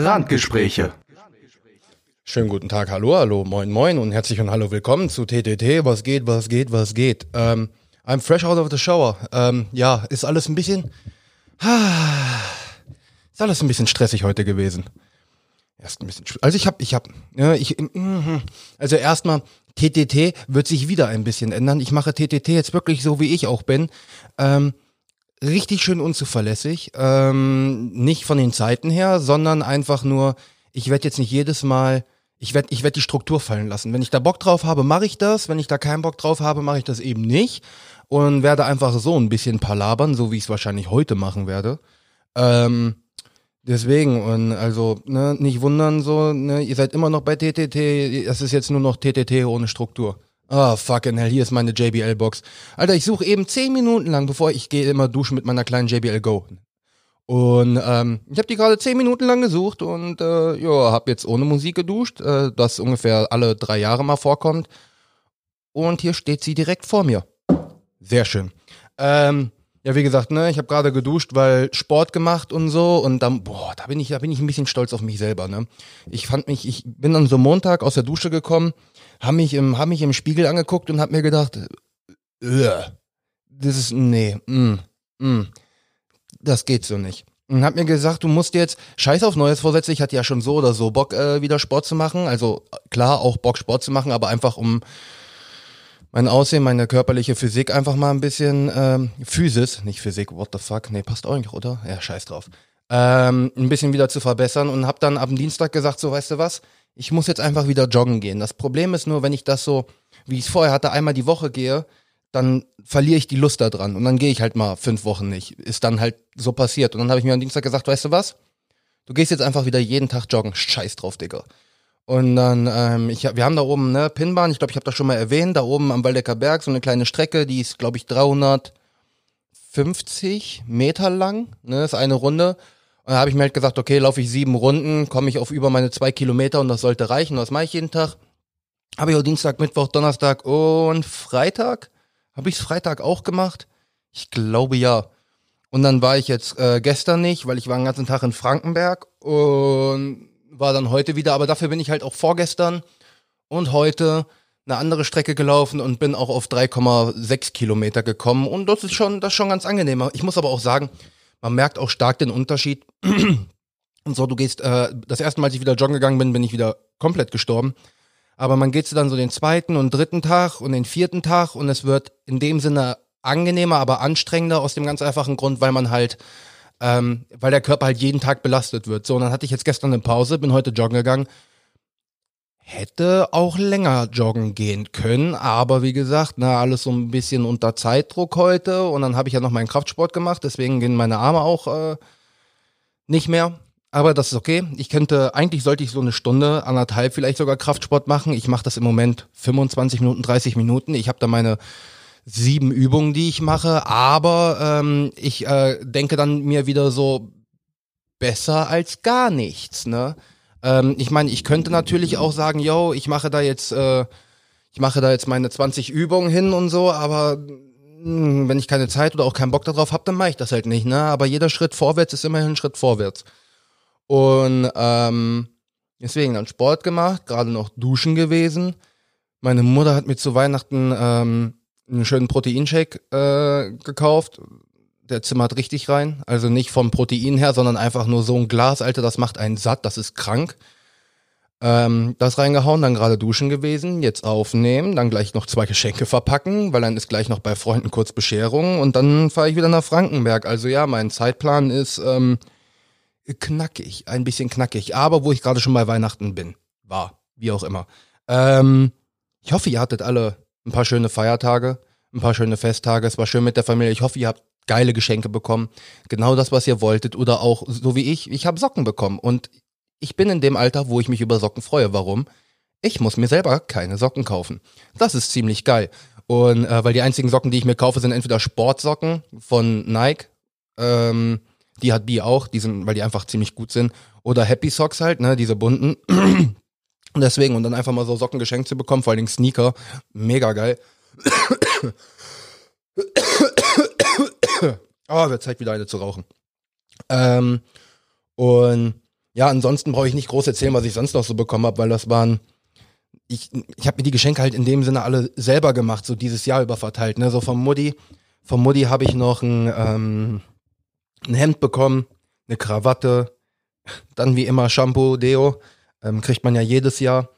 Randgespräche. Schönen guten Tag, hallo, hallo, moin, moin und herzlich und hallo, willkommen zu TTT. Was geht, was geht, was geht? Ähm, I'm fresh out of the shower. Ähm, ja, ist alles ein bisschen, ist alles ein bisschen stressig heute gewesen. Erst ein bisschen, also ich habe, ich habe, ja, ich, mhm. also erstmal TTT wird sich wieder ein bisschen ändern. Ich mache TTT jetzt wirklich so, wie ich auch bin. Ähm, richtig schön unzuverlässig. Ähm, nicht von den Zeiten her, sondern einfach nur, ich werde jetzt nicht jedes Mal, ich werde ich werd die Struktur fallen lassen. Wenn ich da Bock drauf habe, mache ich das. Wenn ich da keinen Bock drauf habe, mache ich das eben nicht. Und werde einfach so ein bisschen palabern, so wie ich es wahrscheinlich heute machen werde. Ähm, deswegen, und also, ne, nicht wundern, so, ne, ihr seid immer noch bei TTT, es ist jetzt nur noch TTT ohne Struktur. Ah, oh, fucking hell, hier ist meine JBL-Box. Alter, ich suche eben zehn Minuten lang, bevor ich gehe, immer duschen mit meiner kleinen JBL Go. Und ähm, ich habe die gerade zehn Minuten lang gesucht und äh, ja, habe jetzt ohne Musik geduscht, äh, das ungefähr alle drei Jahre mal vorkommt. Und hier steht sie direkt vor mir. Sehr schön. Ähm, ja, wie gesagt, ne, ich habe gerade geduscht, weil Sport gemacht und so und dann, boah, da bin ich, da bin ich ein bisschen stolz auf mich selber, ne. Ich fand mich, ich bin dann so Montag aus der Dusche gekommen habe mich im, hab mich im Spiegel angeguckt und habe mir gedacht, äh, das ist, nee, mm, mm, das geht so nicht. Und hab mir gesagt, du musst jetzt, scheiß auf neues Vorsätze, ich hatte ja schon so oder so Bock, äh, wieder Sport zu machen. Also klar, auch Bock Sport zu machen, aber einfach um mein Aussehen, meine körperliche Physik einfach mal ein bisschen, ähm, Physis, nicht Physik, what the fuck, nee, passt eigentlich, oder? Ja, scheiß drauf. Ähm, ein bisschen wieder zu verbessern und hab dann dem Dienstag gesagt, so, weißt du was, ich muss jetzt einfach wieder joggen gehen. Das Problem ist nur, wenn ich das so, wie ich es vorher hatte, einmal die Woche gehe, dann verliere ich die Lust daran und dann gehe ich halt mal fünf Wochen nicht. Ist dann halt so passiert. Und dann habe ich mir am Dienstag gesagt, weißt du was? Du gehst jetzt einfach wieder jeden Tag joggen. Scheiß drauf, Digga. Und dann, ähm, ich, wir haben da oben eine Pinbahn, ich glaube, ich habe das schon mal erwähnt, da oben am Waldecker Berg, so eine kleine Strecke, die ist, glaube ich, 350 Meter lang, ne, ist eine Runde. Und da habe ich mir halt gesagt, okay, laufe ich sieben Runden, komme ich auf über meine zwei Kilometer und das sollte reichen. Das mache ich jeden Tag. Habe ich auch Dienstag, Mittwoch, Donnerstag und Freitag. Habe ich es Freitag auch gemacht? Ich glaube ja. Und dann war ich jetzt äh, gestern nicht, weil ich war den ganzen Tag in Frankenberg und war dann heute wieder. Aber dafür bin ich halt auch vorgestern und heute eine andere Strecke gelaufen und bin auch auf 3,6 Kilometer gekommen. Und das ist schon, das ist schon ganz angenehm. Ich muss aber auch sagen, man merkt auch stark den Unterschied. Und so, du gehst, äh, das erste Mal, als ich wieder joggen gegangen bin, bin ich wieder komplett gestorben. Aber man geht dann so den zweiten und dritten Tag und den vierten Tag und es wird in dem Sinne angenehmer, aber anstrengender aus dem ganz einfachen Grund, weil man halt, ähm, weil der Körper halt jeden Tag belastet wird. So, und dann hatte ich jetzt gestern eine Pause, bin heute joggen gegangen hätte auch länger joggen gehen können, aber wie gesagt, na, alles so ein bisschen unter Zeitdruck heute und dann habe ich ja noch meinen Kraftsport gemacht, deswegen gehen meine Arme auch äh, nicht mehr. Aber das ist okay. Ich könnte, eigentlich sollte ich so eine Stunde, anderthalb vielleicht sogar Kraftsport machen. Ich mache das im Moment 25 Minuten, 30 Minuten. Ich habe da meine sieben Übungen, die ich mache, aber ähm, ich äh, denke dann mir wieder so besser als gar nichts, ne? Ähm, ich meine, ich könnte natürlich auch sagen, yo, ich mache da jetzt, äh, ich mache da jetzt meine 20 Übungen hin und so, aber mh, hm, wenn ich keine Zeit oder auch keinen Bock darauf habe, dann mache ich das halt nicht, ne? Aber jeder Schritt vorwärts ist immerhin ein Schritt vorwärts. Und ähm, deswegen dann Sport gemacht, gerade noch duschen gewesen. Meine Mutter hat mir zu Weihnachten ähm, einen schönen Proteinshake äh, gekauft der zimmert richtig rein. Also nicht vom Protein her, sondern einfach nur so ein Glas, Alter, das macht einen satt, das ist krank. Ähm, das reingehauen, dann gerade duschen gewesen, jetzt aufnehmen, dann gleich noch zwei Geschenke verpacken, weil dann ist gleich noch bei Freunden kurz Bescherung und dann fahre ich wieder nach Frankenberg. Also ja, mein Zeitplan ist ähm, knackig, ein bisschen knackig, aber wo ich gerade schon bei Weihnachten bin, war, wie auch immer. Ähm, ich hoffe, ihr hattet alle ein paar schöne Feiertage, ein paar schöne Festtage. Es war schön mit der Familie. Ich hoffe, ihr habt geile Geschenke bekommen, genau das, was ihr wolltet oder auch so wie ich, ich habe Socken bekommen und ich bin in dem Alter, wo ich mich über Socken freue. Warum? Ich muss mir selber keine Socken kaufen. Das ist ziemlich geil. Und äh, weil die einzigen Socken, die ich mir kaufe, sind entweder Sportsocken von Nike, ähm, die hat B auch, die sind, weil die einfach ziemlich gut sind, oder Happy Socks halt, ne, diese bunten. Und deswegen, und dann einfach mal so Socken geschenkt zu bekommen, vor allen Dingen Sneaker, mega geil. oh, wird Zeit wieder eine zu rauchen. Ähm, und ja, ansonsten brauche ich nicht groß erzählen, was ich sonst noch so bekommen habe, weil das waren ich, ich habe mir die Geschenke halt in dem Sinne alle selber gemacht, so dieses Jahr über verteilt. Ne? So vom Mutti, vom Mutti habe ich noch ein, ähm, ein Hemd bekommen, eine Krawatte, dann wie immer Shampoo, Deo, ähm, kriegt man ja jedes Jahr.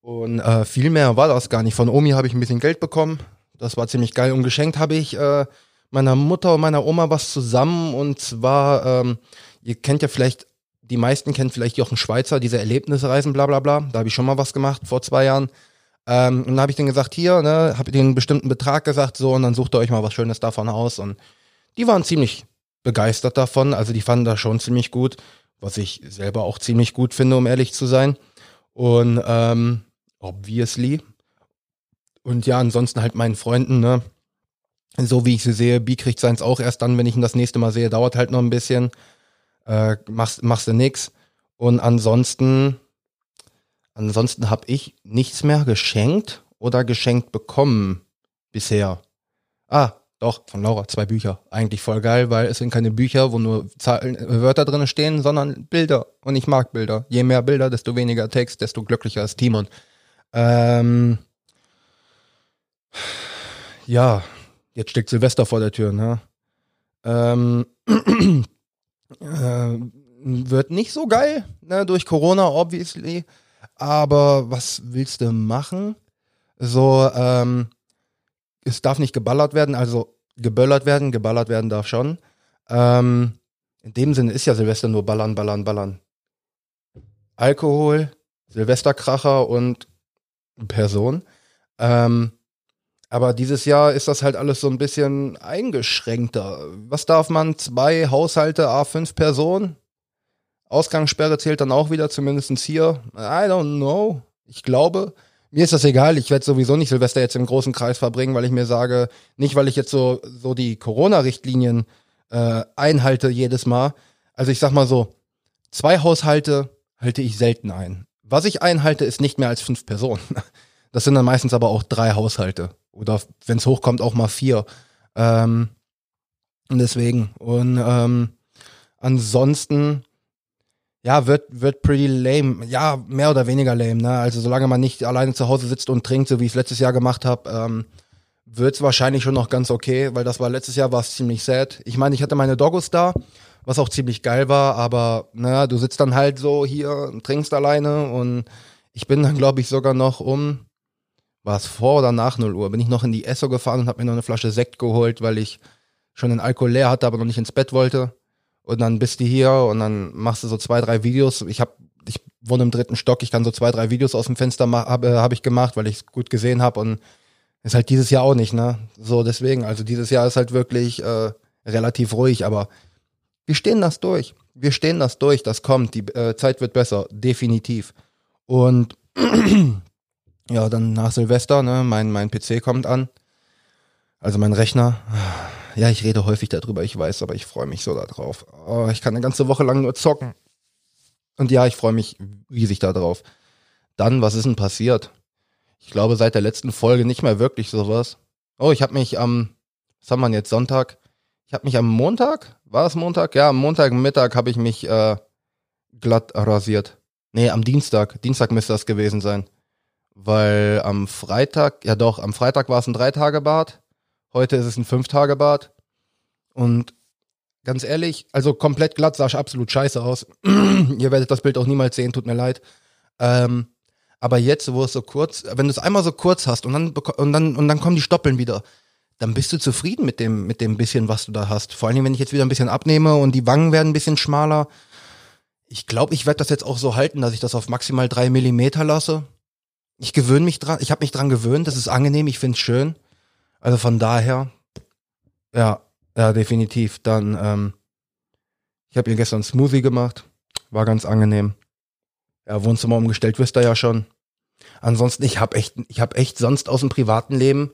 Und äh, viel mehr war das gar nicht. Von Omi habe ich ein bisschen Geld bekommen. Das war ziemlich geil. Und geschenkt habe ich äh, meiner Mutter und meiner Oma was zusammen. Und zwar, ähm, ihr kennt ja vielleicht die meisten kennen vielleicht Jochen Schweizer, diese Erlebnisreisen, bla bla bla. Da habe ich schon mal was gemacht vor zwei Jahren. Ähm, und dann habe ich denen gesagt, hier, ne, habe den bestimmten Betrag gesagt, so, und dann sucht ihr euch mal was Schönes davon aus. Und die waren ziemlich begeistert davon. Also die fanden das schon ziemlich gut, was ich selber auch ziemlich gut finde, um ehrlich zu sein. Und ähm, obviously. Und ja, ansonsten halt meinen Freunden, ne? So wie ich sie sehe, B kriegt seins auch erst dann, wenn ich ihn das nächste Mal sehe, dauert halt noch ein bisschen äh, machst, machst du nix. Und ansonsten, ansonsten habe ich nichts mehr geschenkt oder geschenkt bekommen bisher. Ah, doch, von Laura, zwei Bücher. Eigentlich voll geil, weil es sind keine Bücher, wo nur Zahlen, äh, Wörter drin stehen, sondern Bilder. Und ich mag Bilder. Je mehr Bilder, desto weniger Text, desto glücklicher ist Timon. Ähm, ja, jetzt steckt Silvester vor der Tür, ne? Ähm, Äh, wird nicht so geil, ne, durch Corona, obviously. Aber was willst du machen? So, ähm, es darf nicht geballert werden, also geböllert werden, geballert werden darf schon. Ähm, in dem Sinne ist ja Silvester nur ballern, ballern, ballern. Alkohol, Silvesterkracher und Person. Ähm, aber dieses Jahr ist das halt alles so ein bisschen eingeschränkter. Was darf man? Zwei Haushalte, A5 Personen? Ausgangssperre zählt dann auch wieder, zumindest hier. I don't know. Ich glaube, mir ist das egal. Ich werde sowieso nicht Silvester jetzt im großen Kreis verbringen, weil ich mir sage, nicht weil ich jetzt so, so die Corona-Richtlinien äh, einhalte jedes Mal. Also ich sag mal so, zwei Haushalte halte ich selten ein. Was ich einhalte, ist nicht mehr als fünf Personen. Das sind dann meistens aber auch drei Haushalte. Oder wenn es hochkommt, auch mal vier. Ähm, deswegen. Und ähm, ansonsten, ja, wird, wird pretty lame. Ja, mehr oder weniger lame, ne? Also solange man nicht alleine zu Hause sitzt und trinkt, so wie ich es letztes Jahr gemacht habe, ähm, wird es wahrscheinlich schon noch ganz okay, weil das war letztes Jahr war es ziemlich sad. Ich meine, ich hatte meine Doggos da, was auch ziemlich geil war, aber naja, du sitzt dann halt so hier und trinkst alleine und ich bin dann, glaube ich, sogar noch um war es vor oder nach 0 Uhr, bin ich noch in die Esso gefahren und habe mir noch eine Flasche Sekt geholt, weil ich schon den Alkohol leer hatte, aber noch nicht ins Bett wollte. Und dann bist du hier und dann machst du so zwei, drei Videos. Ich habe, ich wohne im dritten Stock, ich kann so zwei, drei Videos aus dem Fenster habe hab ich gemacht, weil ich es gut gesehen habe und ist halt dieses Jahr auch nicht, ne? So deswegen, also dieses Jahr ist halt wirklich äh, relativ ruhig, aber wir stehen das durch. Wir stehen das durch, das kommt, die äh, Zeit wird besser, definitiv. Und ja, dann nach Silvester, ne, mein, mein PC kommt an. Also mein Rechner. Ja, ich rede häufig darüber, ich weiß, aber ich freue mich so darauf. Oh, ich kann eine ganze Woche lang nur zocken. Und ja, ich freue mich riesig darauf. Dann, was ist denn passiert? Ich glaube, seit der letzten Folge nicht mehr wirklich sowas. Oh, ich habe mich am, was haben wir jetzt, Sonntag? Ich habe mich am Montag, war es Montag? Ja, am Montagmittag habe ich mich äh, glatt rasiert. Nee, am Dienstag. Dienstag müsste das gewesen sein weil am Freitag, ja doch, am Freitag war es ein Drei-Tage-Bad, heute ist es ein Fünf-Tage-Bad und ganz ehrlich, also komplett glatt sah absolut scheiße aus. Ihr werdet das Bild auch niemals sehen, tut mir leid. Ähm, aber jetzt, wo es so kurz, wenn du es einmal so kurz hast und dann, und dann, und dann kommen die Stoppeln wieder, dann bist du zufrieden mit dem, mit dem bisschen, was du da hast. Vor allem, wenn ich jetzt wieder ein bisschen abnehme und die Wangen werden ein bisschen schmaler. Ich glaube, ich werde das jetzt auch so halten, dass ich das auf maximal drei Millimeter lasse ich gewöhne mich dran, ich habe mich dran gewöhnt, das ist angenehm, ich finde es schön. Also von daher, ja, ja, definitiv. Dann, ähm, ich habe ihr gestern Smoothie gemacht, war ganz angenehm. Ja, Wohnzimmer umgestellt, wisst ihr ja schon. Ansonsten, ich habe echt, ich habe echt sonst aus dem privaten Leben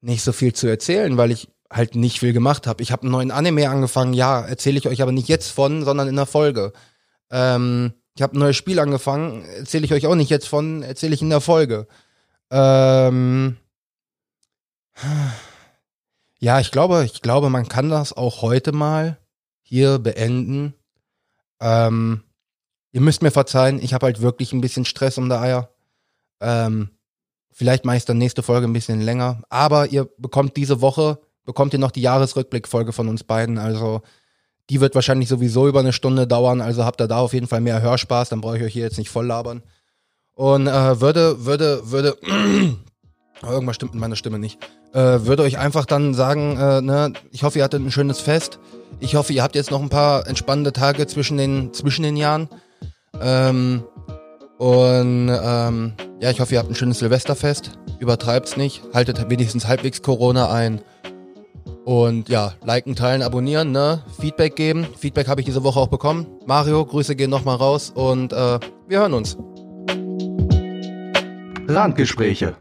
nicht so viel zu erzählen, weil ich halt nicht viel gemacht habe. Ich habe einen neuen Anime angefangen, ja, erzähle ich euch aber nicht jetzt von, sondern in der Folge. Ähm, ich habe ein neues Spiel angefangen, erzähle ich euch auch nicht jetzt von, erzähle ich in der Folge. Ähm, ja, ich glaube, ich glaube, man kann das auch heute mal hier beenden. Ähm, ihr müsst mir verzeihen, ich habe halt wirklich ein bisschen Stress um der Eier. Ähm, vielleicht mache ich dann nächste Folge ein bisschen länger. Aber ihr bekommt diese Woche, bekommt ihr noch die Jahresrückblickfolge von uns beiden. Also die wird wahrscheinlich sowieso über eine Stunde dauern. Also habt ihr da auf jeden Fall mehr Hörspaß. Dann brauche ich euch hier jetzt nicht voll labern. Und äh, würde, würde, würde, irgendwas stimmt mit meiner Stimme nicht. Äh, würde euch einfach dann sagen, äh, ne, ich hoffe, ihr hattet ein schönes Fest. Ich hoffe, ihr habt jetzt noch ein paar entspannende Tage zwischen den, zwischen den Jahren. Ähm, und ähm, ja, ich hoffe, ihr habt ein schönes Silvesterfest. Übertreibt's nicht. Haltet wenigstens halbwegs Corona ein. Und ja, liken, teilen, abonnieren, ne? Feedback geben. Feedback habe ich diese Woche auch bekommen. Mario, Grüße gehen nochmal raus und äh, wir hören uns. Randgespräche